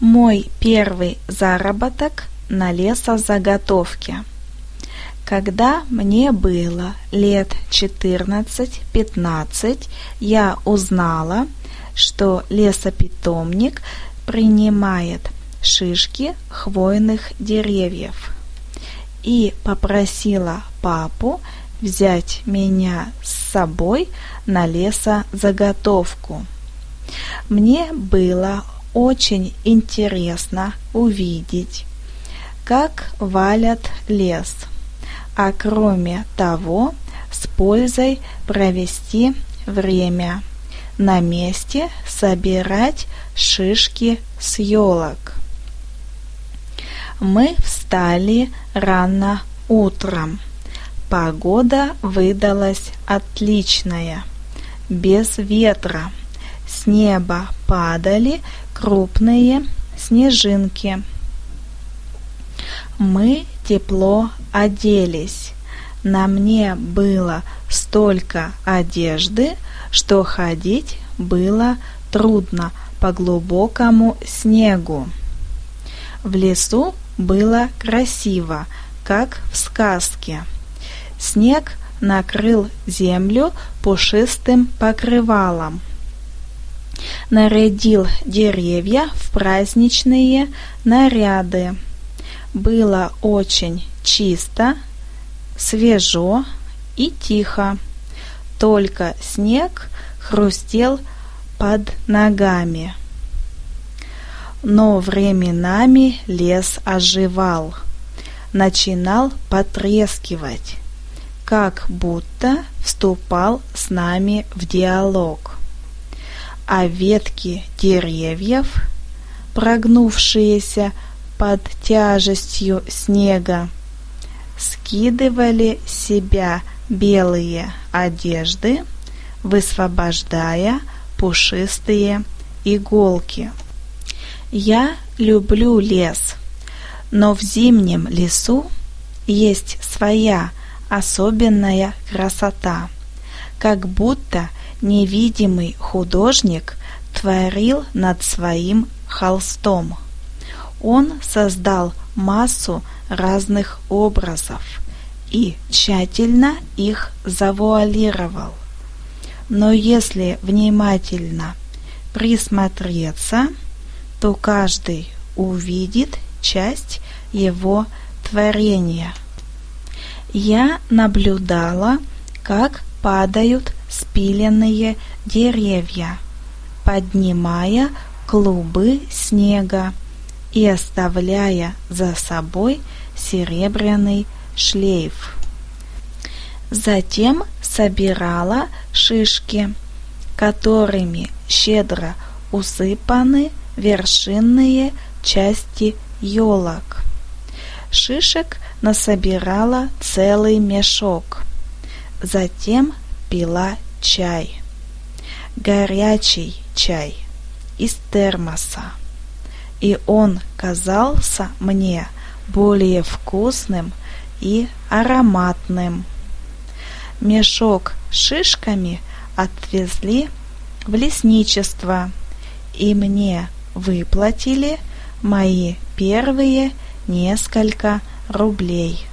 Мой первый заработок на лесозаготовке. Когда мне было лет 14-15, я узнала, что лесопитомник принимает шишки хвойных деревьев и попросила папу взять меня с собой на лесозаготовку. Мне было очень интересно увидеть, как валят лес, а кроме того, с пользой провести время, на месте собирать шишки с елок. Мы встали рано утром. Погода выдалась отличная, без ветра. С неба падали крупные снежинки. Мы тепло оделись. На мне было столько одежды, что ходить было трудно по глубокому снегу. В лесу было красиво, как в сказке. Снег накрыл землю пушистым покрывалом нарядил деревья в праздничные наряды. Было очень чисто, свежо и тихо. Только снег хрустел под ногами. Но временами лес оживал, начинал потрескивать, как будто вступал с нами в диалог а ветки деревьев, прогнувшиеся под тяжестью снега, скидывали себя белые одежды, высвобождая пушистые иголки. Я люблю лес, но в зимнем лесу есть своя особенная красота, как будто невидимый художник творил над своим холстом. Он создал массу разных образов и тщательно их завуалировал. Но если внимательно присмотреться, то каждый увидит часть его творения. Я наблюдала, как падают спиленные деревья, поднимая клубы снега и оставляя за собой серебряный шлейф. Затем собирала шишки, которыми щедро усыпаны вершинные части елок. Шишек насобирала целый мешок. Затем пила чай. Горячий чай из термоса. И он казался мне более вкусным и ароматным. Мешок с шишками отвезли в лесничество, и мне выплатили мои первые несколько рублей.